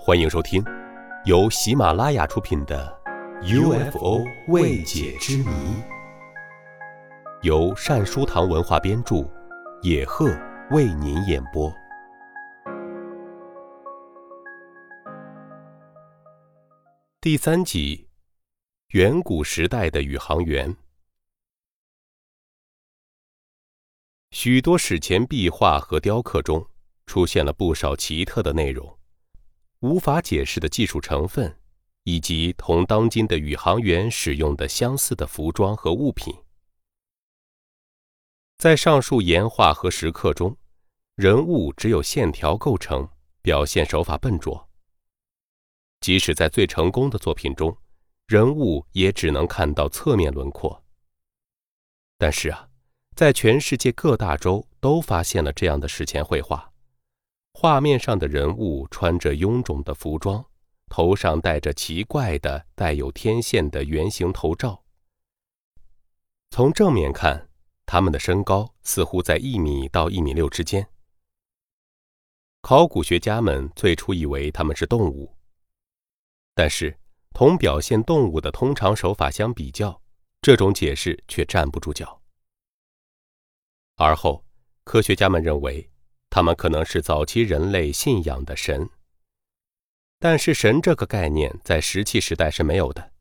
欢迎收听，由喜马拉雅出品的《UFO 未解之谜》，由善书堂文化编著，野鹤为您演播。第三集：远古时代的宇航员。许多史前壁画和雕刻中出现了不少奇特的内容。无法解释的技术成分，以及同当今的宇航员使用的相似的服装和物品，在上述岩画和石刻中，人物只有线条构成，表现手法笨拙。即使在最成功的作品中，人物也只能看到侧面轮廓。但是啊，在全世界各大洲都发现了这样的史前绘画。画面上的人物穿着臃肿的服装，头上戴着奇怪的带有天线的圆形头罩。从正面看，他们的身高似乎在一米到一米六之间。考古学家们最初以为他们是动物，但是同表现动物的通常手法相比较，这种解释却站不住脚。而后，科学家们认为。他们可能是早期人类信仰的神，但是神这个概念在石器时代是没有的。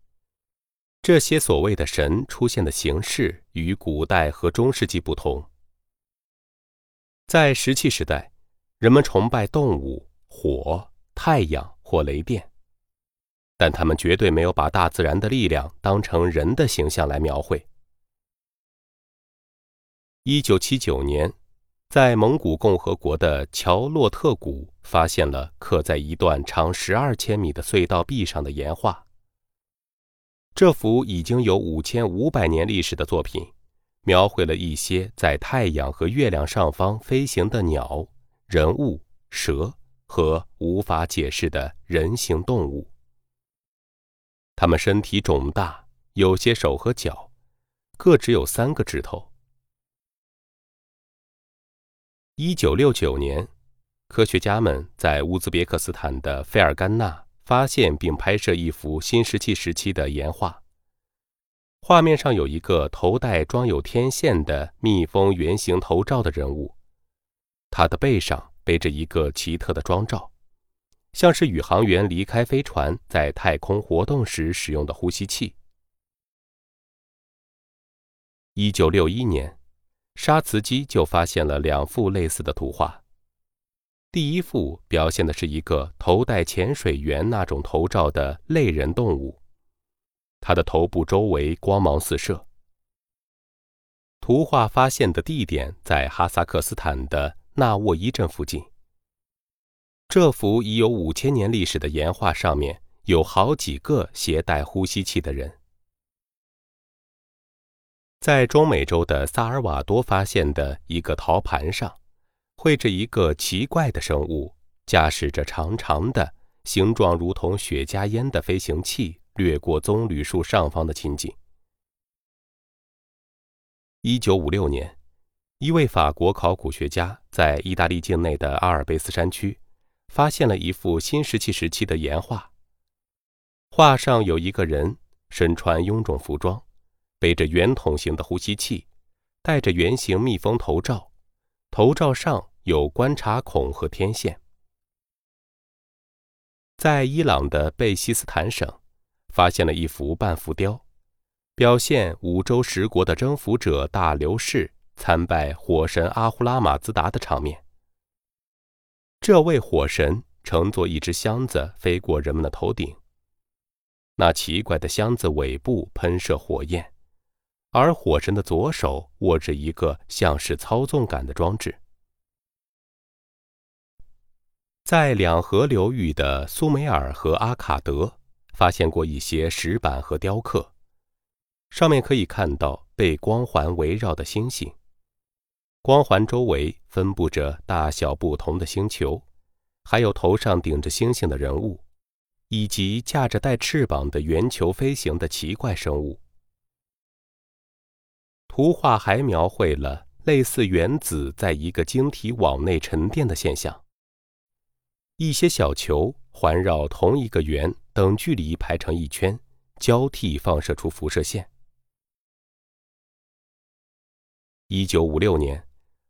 这些所谓的神出现的形式与古代和中世纪不同。在石器时代，人们崇拜动物、火、太阳或雷电，但他们绝对没有把大自然的力量当成人的形象来描绘。一九七九年。在蒙古共和国的乔洛特谷，发现了刻在一段长十二千米的隧道壁上的岩画。这幅已经有五千五百年历史的作品，描绘了一些在太阳和月亮上方飞行的鸟、人物、蛇和无法解释的人形动物。它们身体肿大，有些手和脚，各只有三个指头。一九六九年，科学家们在乌兹别克斯坦的费尔干纳发现并拍摄一幅新石器时期的岩画。画面上有一个头戴装有天线的蜜蜂圆形头罩的人物，他的背上背着一个奇特的装罩，像是宇航员离开飞船在太空活动时使用的呼吸器。一九六一年。沙茨基就发现了两幅类似的图画。第一幅表现的是一个头戴潜水员那种头罩的类人动物，它的头部周围光芒四射。图画发现的地点在哈萨克斯坦的纳沃伊镇附近。这幅已有五千年历史的岩画上面有好几个携带呼吸器的人。在中美洲的萨尔瓦多发现的一个陶盘上，绘着一个奇怪的生物，驾驶着长长的、形状如同雪茄烟的飞行器掠过棕榈树上方的情景。一九五六年，一位法国考古学家在意大利境内的阿尔卑斯山区，发现了一幅新石器时期的岩画。画上有一个人身穿臃肿服装。背着圆筒形的呼吸器，戴着圆形密封头罩，头罩上有观察孔和天线。在伊朗的贝西斯坦省，发现了一幅半浮雕，表现五洲十国的征服者大流士参拜火神阿胡拉马兹达的场面。这位火神乘坐一只箱子飞过人们的头顶，那奇怪的箱子尾部喷射火焰。而火神的左手握着一个像是操纵杆的装置。在两河流域的苏美尔和阿卡德，发现过一些石板和雕刻，上面可以看到被光环围绕的星星，光环周围分布着大小不同的星球，还有头上顶着星星的人物，以及驾着带翅膀的圆球飞行的奇怪生物。图画还描绘了类似原子在一个晶体网内沉淀的现象。一些小球环绕同一个圆等距离排成一圈，交替放射出辐射线。一九五六年，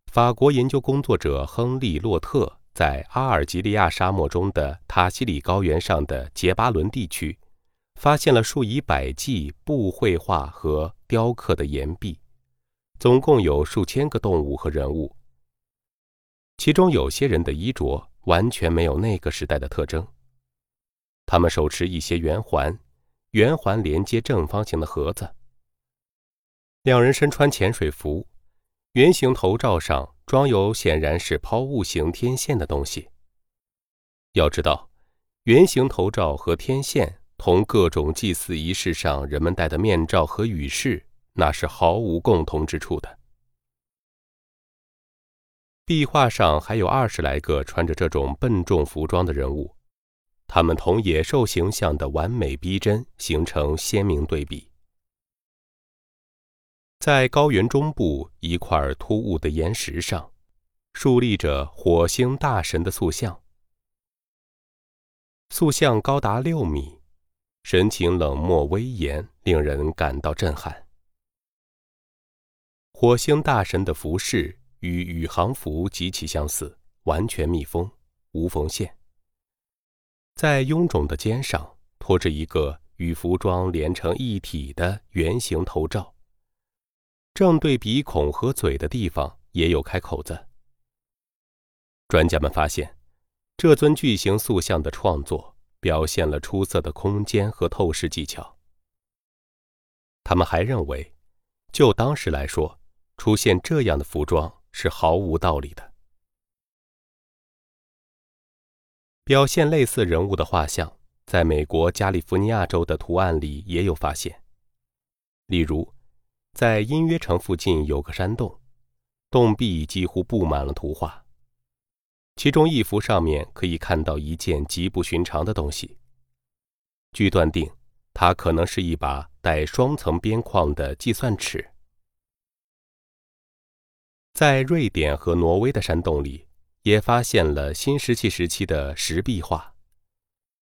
法国研究工作者亨利·洛特在阿尔及利亚沙漠中的塔西里高原上的杰巴伦地区，发现了数以百计布绘画和雕刻的岩壁，总共有数千个动物和人物。其中有些人的衣着完全没有那个时代的特征。他们手持一些圆环，圆环连接正方形的盒子。两人身穿潜水服，圆形头罩上装有显然是抛物型天线的东西。要知道，圆形头罩和天线同各种祭祀仪式上人们戴的面罩和羽饰，那是毫无共同之处的。壁画上还有二十来个穿着这种笨重服装的人物，他们同野兽形象的完美逼真形成鲜明对比。在高原中部一块突兀的岩石上，竖立着火星大神的塑像。塑像高达六米，神情冷漠威严，令人感到震撼。火星大神的服饰。与宇航服极其相似，完全密封，无缝线。在臃肿的肩上托着一个与服装连成一体的圆形头罩，正对鼻孔和嘴的地方也有开口子。专家们发现，这尊巨型塑像的创作表现了出色的空间和透视技巧。他们还认为，就当时来说，出现这样的服装。是毫无道理的。表现类似人物的画像，在美国加利福尼亚州的图案里也有发现。例如，在音乐城附近有个山洞，洞壁几乎布满了图画。其中一幅上面可以看到一件极不寻常的东西。据断定，它可能是一把带双层边框的计算尺。在瑞典和挪威的山洞里，也发现了新石器时期的石壁画。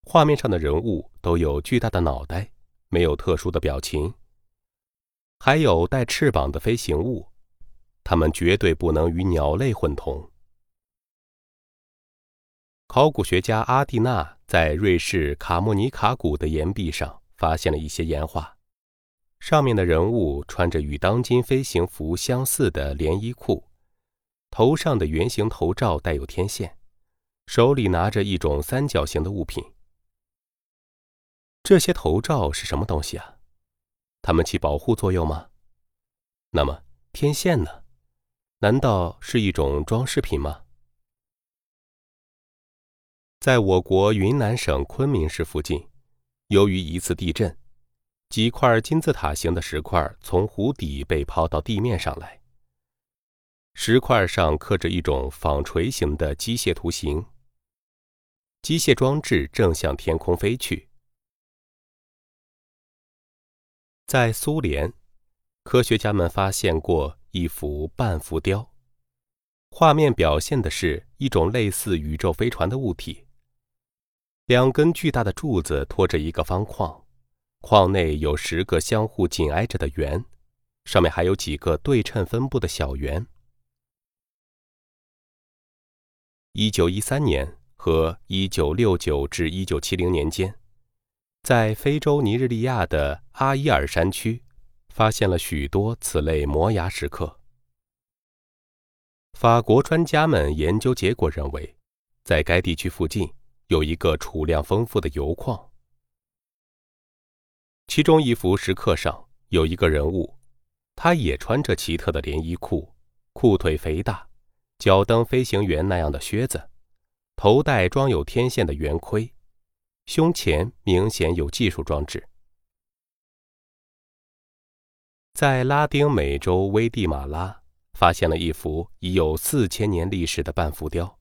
画面上的人物都有巨大的脑袋，没有特殊的表情。还有带翅膀的飞行物，它们绝对不能与鸟类混同。考古学家阿蒂娜在瑞士卡莫尼卡谷的岩壁上发现了一些岩画。上面的人物穿着与当今飞行服相似的连衣裤，头上的圆形头罩带有天线，手里拿着一种三角形的物品。这些头罩是什么东西啊？它们起保护作用吗？那么天线呢？难道是一种装饰品吗？在我国云南省昆明市附近，由于一次地震。几块金字塔形的石块从湖底被抛到地面上来。石块上刻着一种纺锤形的机械图形，机械装置正向天空飞去。在苏联，科学家们发现过一幅半浮雕，画面表现的是一种类似宇宙飞船的物体，两根巨大的柱子拖着一个方框。框内有十个相互紧挨着的圆，上面还有几个对称分布的小圆。一九一三年和一九六九至一九七零年间，在非洲尼日利亚的阿伊尔山区，发现了许多此类摩崖石刻。法国专家们研究结果认为，在该地区附近有一个储量丰富的油矿。其中一幅石刻上有一个人物，他也穿着奇特的连衣裤，裤腿肥大，脚蹬飞行员那样的靴子，头戴装有天线的圆盔，胸前明显有技术装置。在拉丁美洲危地马拉发现了一幅已有四千年历史的半浮雕，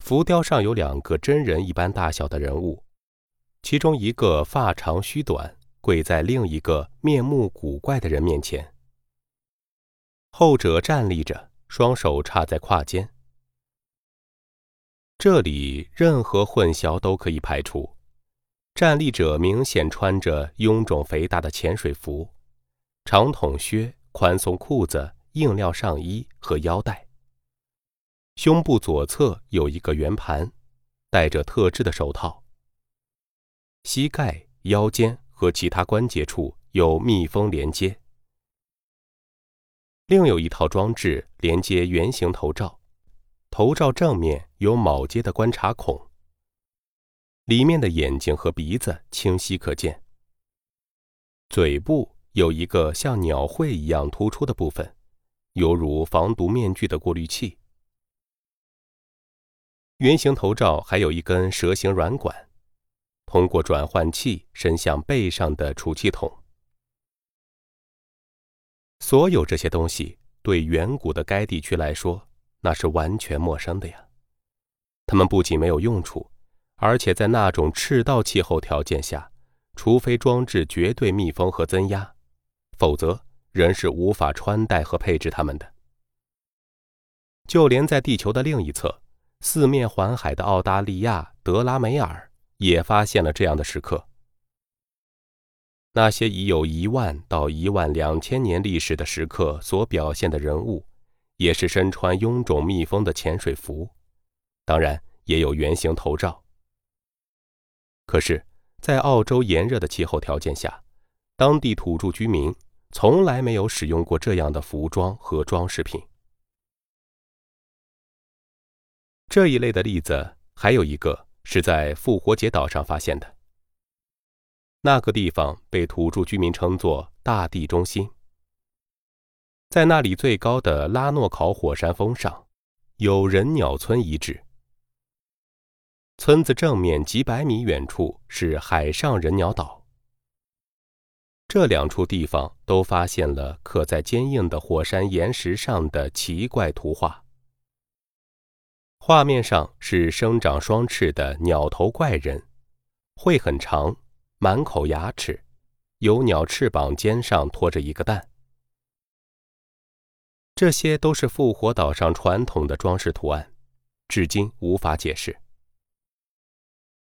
浮雕上有两个真人一般大小的人物。其中一个发长须短，跪在另一个面目古怪的人面前。后者站立着，双手插在胯间。这里任何混淆都可以排除。站立者明显穿着臃肿肥大的潜水服、长筒靴、宽松裤子、硬料上衣和腰带。胸部左侧有一个圆盘，戴着特制的手套。膝盖、腰间和其他关节处有密封连接。另有一套装置连接圆形头罩，头罩正面有铆接的观察孔。里面的眼睛和鼻子清晰可见，嘴部有一个像鸟喙一样突出的部分，犹如防毒面具的过滤器。圆形头罩还有一根蛇形软管，通过转换器伸向背上的储气筒。所有这些东西对远古的该地区来说，那是完全陌生的呀。它们不仅没有用处。而且在那种赤道气候条件下，除非装置绝对密封和增压，否则人是无法穿戴和配置它们的。就连在地球的另一侧，四面环海的澳大利亚德拉梅尔也发现了这样的石刻。那些已有一万到一万两千年历史的石刻所表现的人物，也是身穿臃肿密封的潜水服，当然也有圆形头罩。可是，在澳洲炎热的气候条件下，当地土著居民从来没有使用过这样的服装和装饰品。这一类的例子还有一个是在复活节岛上发现的。那个地方被土著居民称作“大地中心”。在那里最高的拉诺考火山峰上，有人鸟村遗址。村子正面几百米远处是海上人鸟岛。这两处地方都发现了刻在坚硬的火山岩石上的奇怪图画。画面上是生长双翅的鸟头怪人，喙很长，满口牙齿，有鸟翅膀尖上拖着一个蛋。这些都是复活岛上传统的装饰图案，至今无法解释。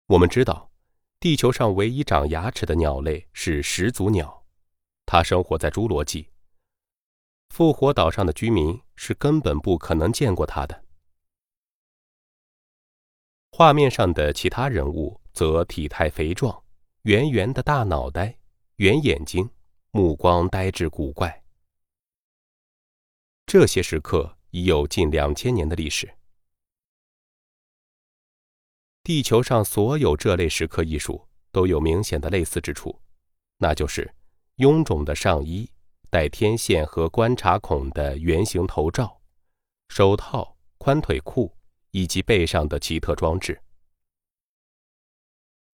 我们知道，地球上唯一长牙齿的鸟类是始祖鸟，它生活在侏罗纪。复活岛上的居民是根本不可能见过它的。画面上的其他人物则体态肥壮，圆圆的大脑袋，圆眼睛，目光呆滞古怪。这些石刻已有近两千年的历史。地球上所有这类石刻艺术都有明显的类似之处，那就是臃肿的上衣、带天线和观察孔的圆形头罩、手套、宽腿裤以及背上的奇特装置。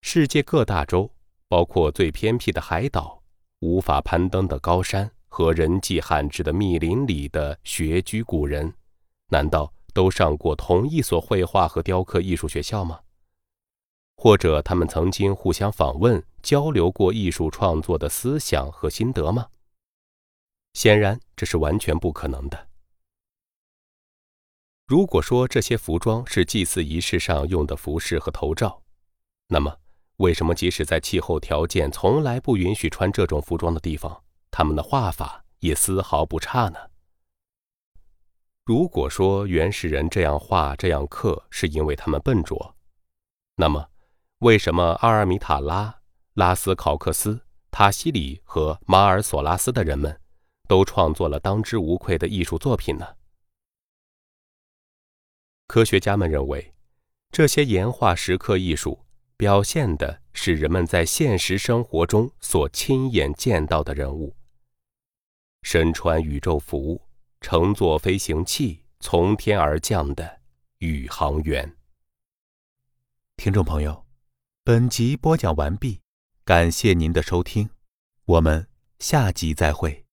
世界各大洲，包括最偏僻的海岛、无法攀登的高山和人迹罕至的密林里的穴居古人，难道都上过同一所绘画和雕刻艺术学校吗？或者他们曾经互相访问、交流过艺术创作的思想和心得吗？显然，这是完全不可能的。如果说这些服装是祭祀仪式上用的服饰和头罩，那么为什么即使在气候条件从来不允许穿这种服装的地方，他们的画法也丝毫不差呢？如果说原始人这样画、这样刻是因为他们笨拙，那么。为什么阿尔米塔拉、拉斯考克斯、塔西里和马尔索拉斯的人们都创作了当之无愧的艺术作品呢？科学家们认为，这些岩画石刻艺术表现的是人们在现实生活中所亲眼见到的人物：身穿宇宙服、乘坐飞行器从天而降的宇航员。听众朋友。本集播讲完毕，感谢您的收听，我们下集再会。